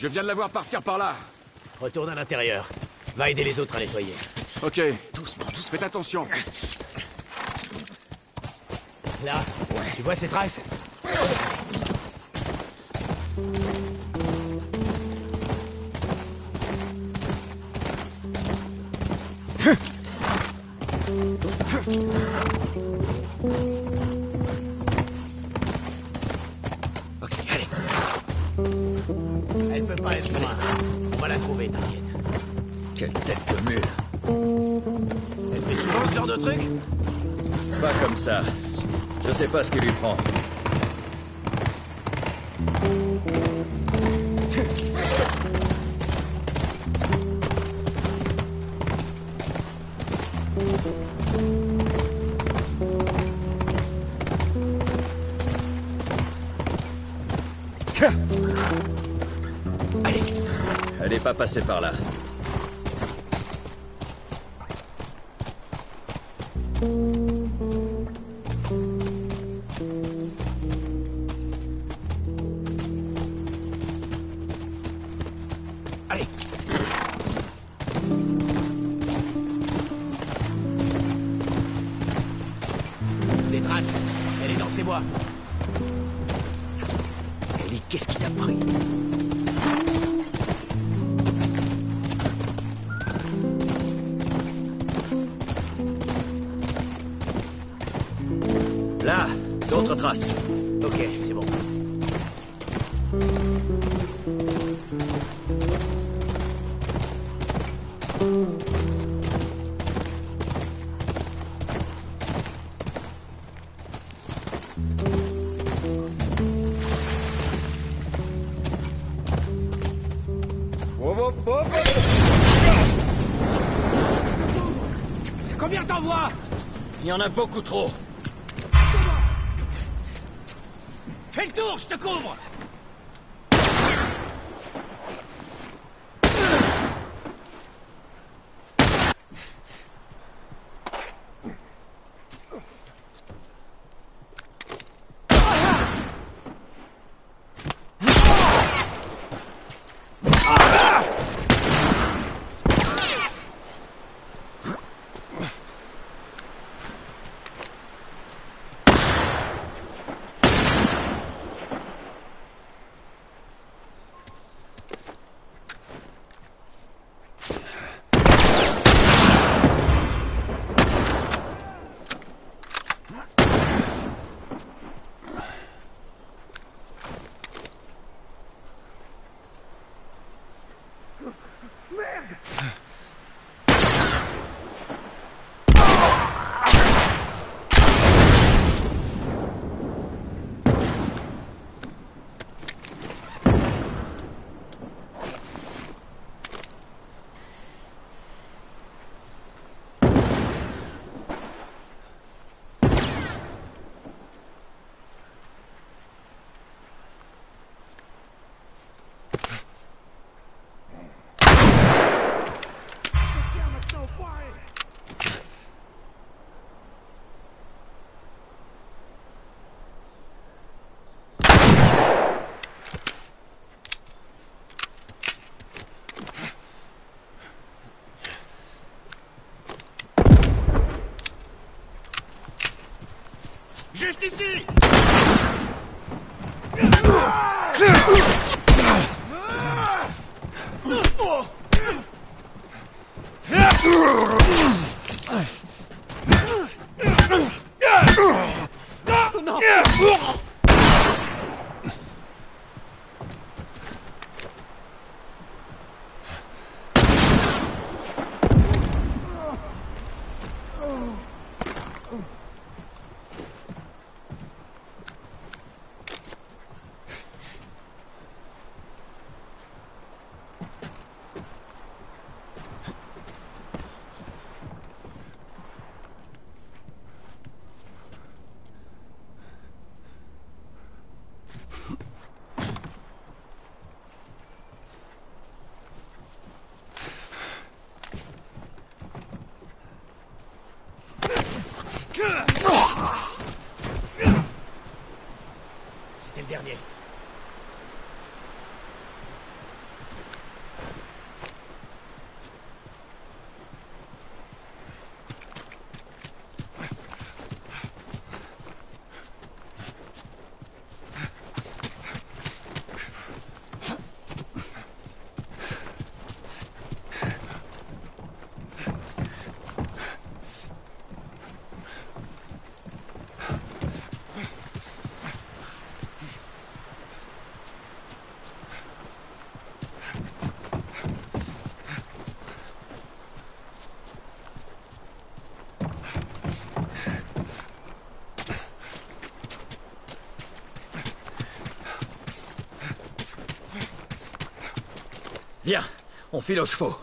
Je viens de la voir partir par là. Retourne à l'intérieur. Va aider les autres à nettoyer. Ok. Doucement, doucement. Faites attention. Là, tu vois ces traces On va la trouver, t'inquiète. Quelle tête de mule. Elle fait souvent ce genre de truc? Pas comme ça. Je sais pas ce qui lui prend. Elle est pas passée par là. Combien t'envoies Il y en a beaucoup trop. Justice Viens, on file aux chevaux.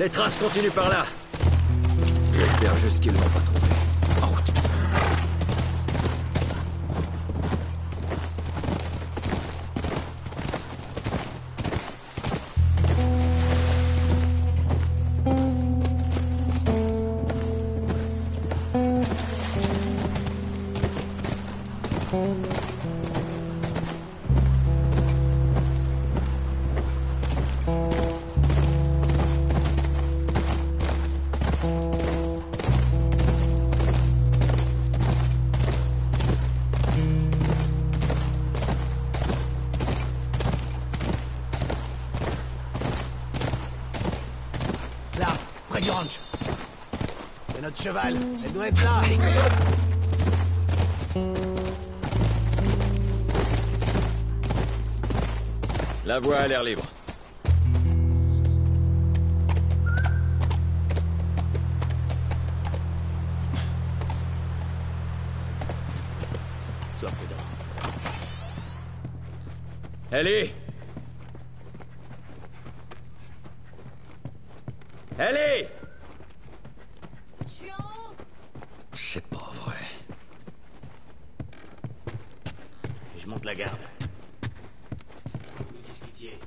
Les traces continuent par là. J'espère juste qu'ils pas trouvé. C'est notre cheval. Elle doit être là. La voie a l'air libre. Sois prudent. Ellie Ellie Je suis en haut C'est pas vrai. Je monte la garde. Vous discutiez.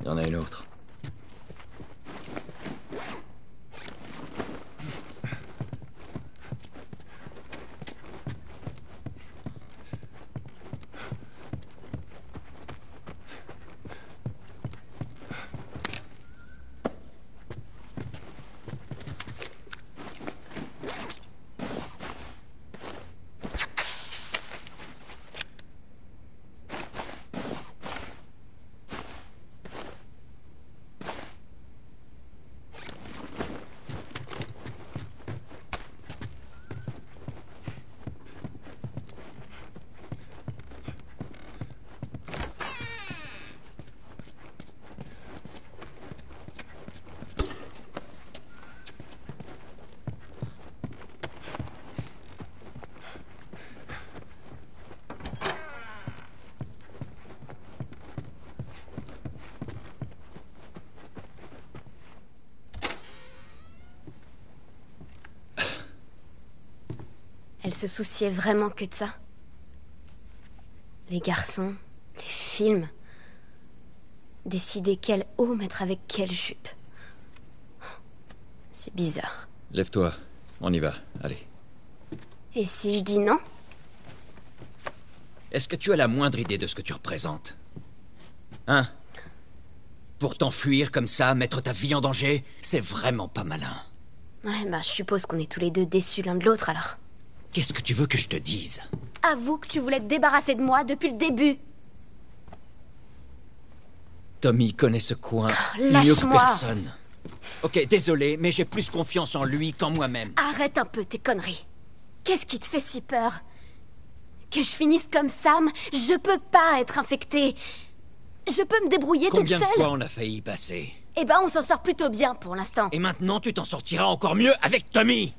Il y en a une autre. Elle se souciait vraiment que de ça Les garçons, les films. Décider quel haut mettre avec quelle jupe. C'est bizarre. Lève-toi, on y va, allez. Et si je dis non? Est-ce que tu as la moindre idée de ce que tu représentes? Hein? Pour t'enfuir comme ça, mettre ta vie en danger, c'est vraiment pas malin. Ouais, bah je suppose qu'on est tous les deux déçus l'un de l'autre alors. Qu'est-ce que tu veux que je te dise? Avoue que tu voulais te débarrasser de moi depuis le début. Tommy connaît ce coin Oh, mieux que personne. Ok, désolé, mais j'ai plus confiance en lui qu'en moi-même. Arrête un peu tes conneries. Qu'est-ce qui te fait si peur? Que je finisse comme Sam Je peux pas être infectée. Je peux me débrouiller Combien de toute seule. fois on a failli y passer? Eh ben, on s'en sort plutôt bien pour l'instant. Et maintenant, tu t'en sortiras encore mieux avec Tommy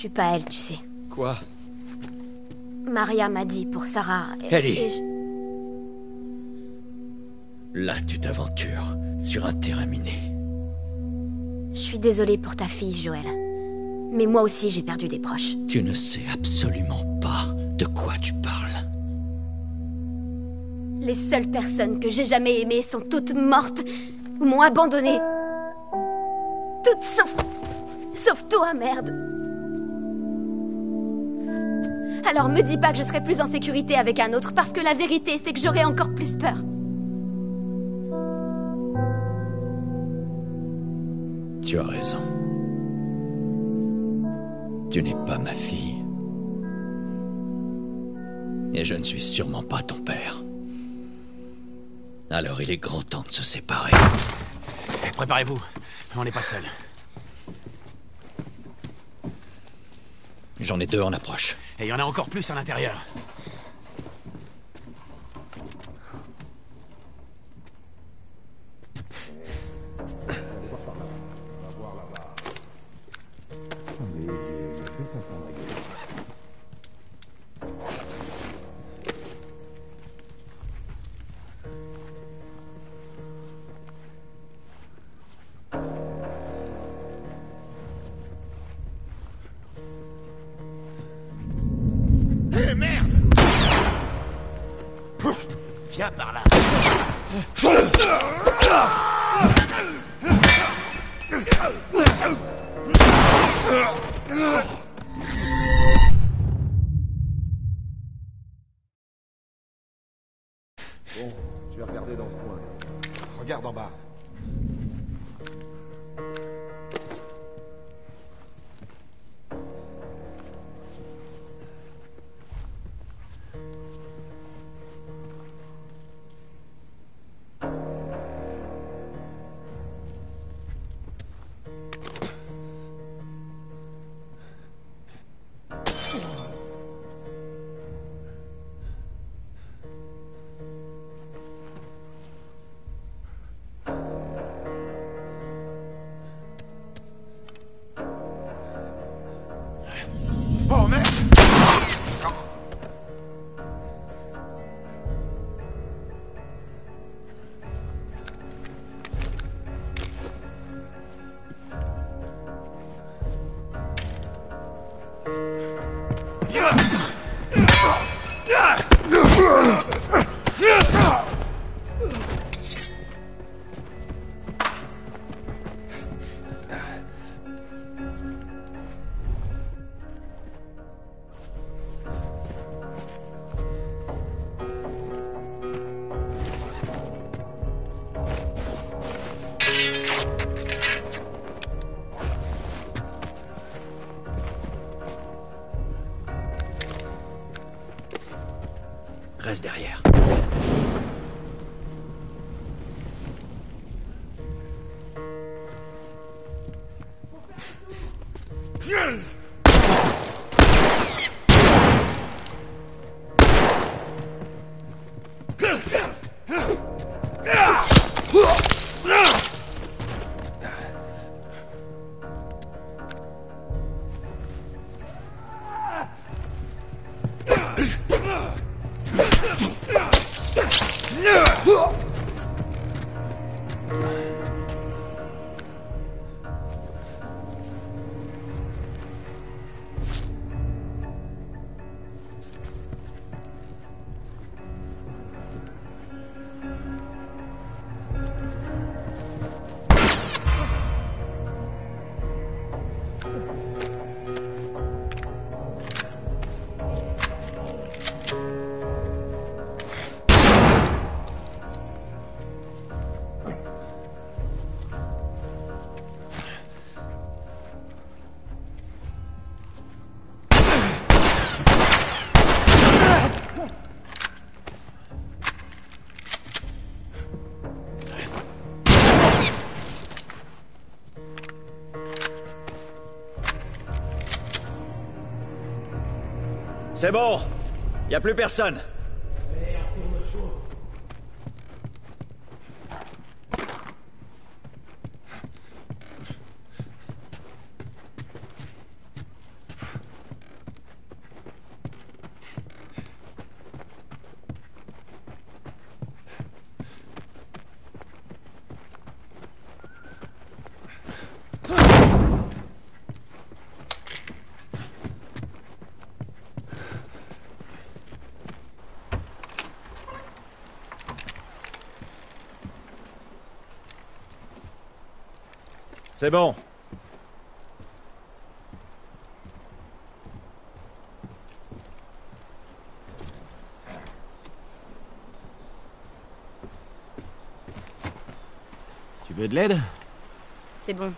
suis pas elle, tu sais. Quoi? Maria m'a dit pour Sarah. et- Ellie. et je- Là, tu t'aventures sur un terrain miné. Je suis désolée pour ta fille, Joël. Mais moi aussi, j'ai perdu des proches. Tu ne sais absolument pas de quoi tu parles. Les seules personnes que j'ai jamais aimées sont toutes mortes ou m'ont abandonnée. Toutes sauf. sauf toi, merde. Alors me dis pas que je serai plus en sécurité avec un autre, parce que la vérité, c'est que j'aurai encore plus peur. Tu as raison. Tu n'es pas ma fille. Et je ne suis sûrement pas ton père. Alors il est grand temps de se séparer. Préparez-vous, on n'est pas seul. J'en ai deux en approche. Et il y en a encore plus à l'intérieur. Viens par là. Bon, je vais regarder dans ce coin. Regarde en bas. Yeah! Derrière. C'est bon. Y a plus personne. C'est bon. Tu veux de l'aide? C'est bon.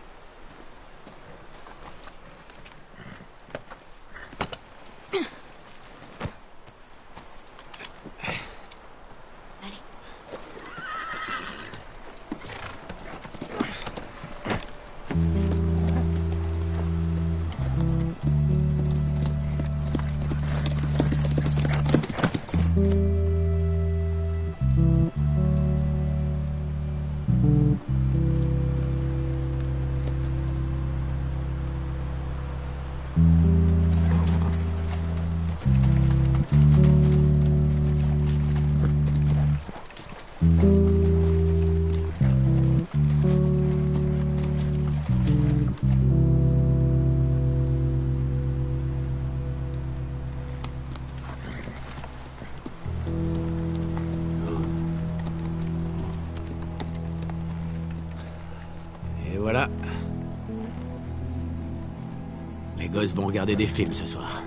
Gosses vont regarder des films ce soir.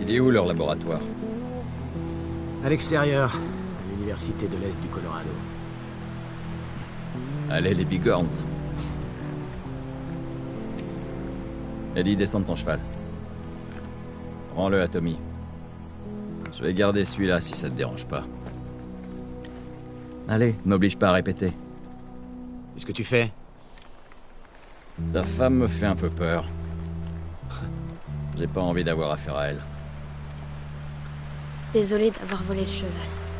Il est où leur laboratoire? À l'extérieur, à l'université de l'Est du Colorado. Allez, les bigorns. Ellie, descends de ton cheval. Rends-le à Tommy. Je vais garder celui-là si ça te dérange pas. Allez, m'oblige pas à répéter. Qu'est-ce que tu fais? Ta femme me fait un peu peur. J'ai pas envie d'avoir affaire à elle. Désolée d'avoir volé le cheval.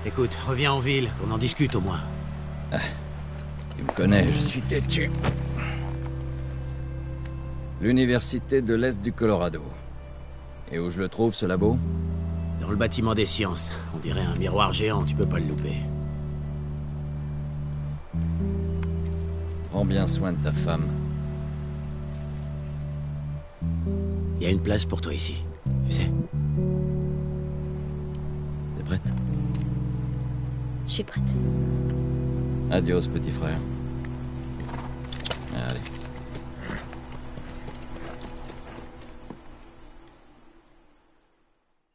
Écoute, reviens en ville, qu'on en discute au moins. Tu me connais, je suis têtu. L'université de l'Est du Colorado. Et où je le trouve, ce labo Dans le bâtiment des sciences, on dirait un miroir géant, tu peux pas le louper. Prends bien soin de ta femme. Y a une place pour toi ici, tu sais. T'es prête? Je suis prête. Adios, petit frère. Allez.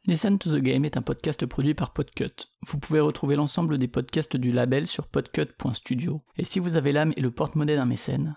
Listen to the Game est un podcast produit par Podcut. Vous pouvez retrouver l'ensemble des podcasts du label sur podcut.studio. Et si vous avez l'âme et le porte-monnaie d'un mécène,